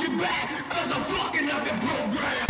You watch your back, cause I'm fucking up your program.